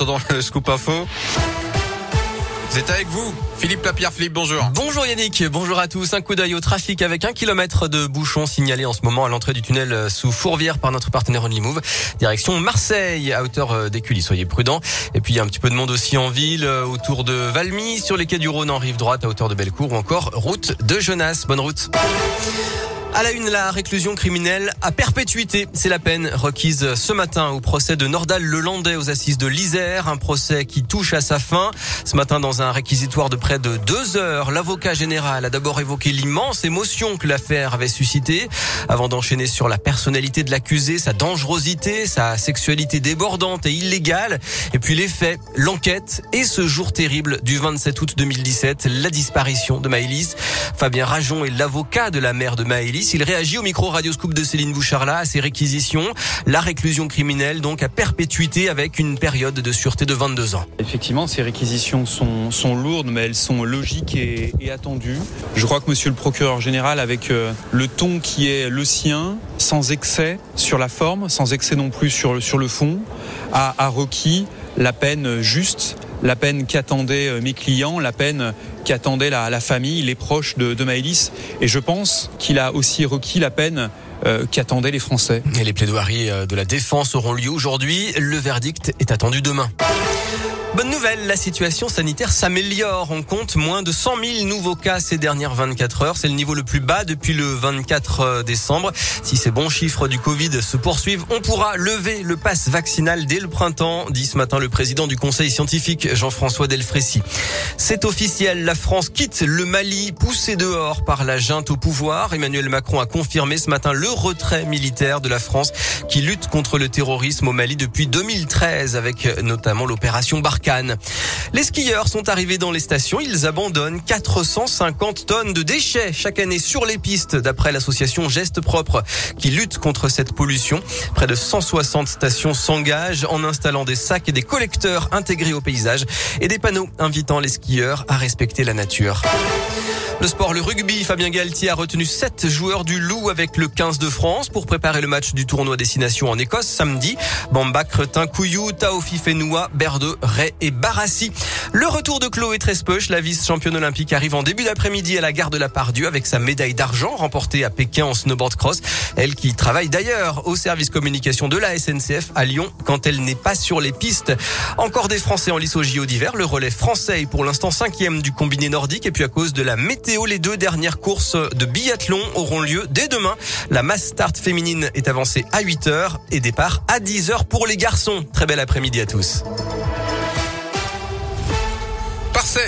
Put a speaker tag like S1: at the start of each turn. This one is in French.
S1: attendant le scoop info. C'est avec vous, Philippe Lapierre. Philippe, bonjour.
S2: Bonjour Yannick, bonjour à tous. Un coup d'œil au trafic avec un kilomètre de bouchons signalés en ce moment à l'entrée du tunnel sous Fourvière par notre partenaire Only Direction Marseille, à hauteur euh, des. Soyez prudents. Et puis il y a un petit peu de monde aussi en ville, euh, autour de Valmy, sur les quais du Rhône en rive droite, à hauteur de Bellecour ou encore route de Genasse. Bonne route. À la une, la réclusion criminelle à perpétuité. C'est la peine requise ce matin au procès de Nordal Lelandais aux assises de l'Isère. Un procès qui touche à sa fin. Ce matin, dans un réquisitoire de près de deux heures, l'avocat général a d'abord évoqué l'immense émotion que l'affaire avait suscité avant d'enchaîner sur la personnalité de l'accusé, sa dangerosité, sa sexualité débordante et illégale. Et puis les faits, l'enquête et ce jour terrible du 27 août 2017, la disparition de Maëlys. Fabien Rajon est l'avocat de la mère de Maëlys. Il réagit au micro Radioscoop de Céline Boucharla à ces réquisitions. La réclusion criminelle, donc, à perpétuité avec une période de sûreté de 22 ans.
S3: Effectivement, ces réquisitions sont, lourdes, mais elles sont logiques et, attendues. Je crois que monsieur le procureur général, avec euh, le ton qui est le sien, sans excès sur la forme, sans excès non plus sur, le fond, a requis la peine juste la peine qu'attendaient euh, mes clients, la peine qu'attendait la, famille, les proches de, de Maëlys. Et je pense qu'il a aussi requis la peine euh, qu'attendaient les Français.
S2: Et les plaidoiries euh, de la défense auront lieu aujourd'hui. Le verdict est attendu demain. Bonne nouvelle, la situation sanitaire s'améliore. On compte moins de 100 000 nouveaux cas ces dernières 24 heures. C'est le niveau le plus bas depuis le 24 euh, décembre. Si ces bons chiffres du Covid se poursuivent, on pourra lever le pass vaccinal dès le printemps, dit ce matin le président du conseil scientifique Jean-François Delfrécy. C'est officiel, la France quitte le Mali, poussé dehors par la junte au pouvoir. Emmanuel Macron a confirmé ce matin le retrait militaire de la France qui lutte contre le terrorisme au Mali depuis 2013 avec notamment l'opération Barkhane. Les skieurs sont arrivés dans les stations. Ils abandonnent 450 tonnes de déchets chaque année sur les pistes, d'après l'association Geste Propre, qui lutte contre cette pollution. Près de 160 stations s'engagent en installant des sacs et des collecteurs intégrés au paysage et des panneaux invitant les skieurs à respecter la nature. Le sport, le rugby, Fabien Galtier a retenu 7 joueurs du Loup avec le 15 de France pour préparer le match du tournoi destination en Écosse samedi. Bamba, Cretin, Couillou, Taofi Fenoua, Berde, Ray et Barassi. Le retour de Chloé Trespeuch, la vice-championne olympique, arrive en début d'après-midi à la gare de la Pardieu avec sa médaille d'argent remportée à Pékin en snowboard cross. Elle qui travaille d'ailleurs au service communication de la SNCF à Lyon quand elle n'est pas sur les pistes. Encore des Français en lice au JO d'hiver. Le relais français est pour l'instant cinquième du combiné nordique et puis à cause de la météo les deux dernières courses de biathlon auront lieu dès demain. La mass start féminine est avancée à 8 h et départ à 10 h pour les garçons. Très bel après-midi à tous.
S1: pase.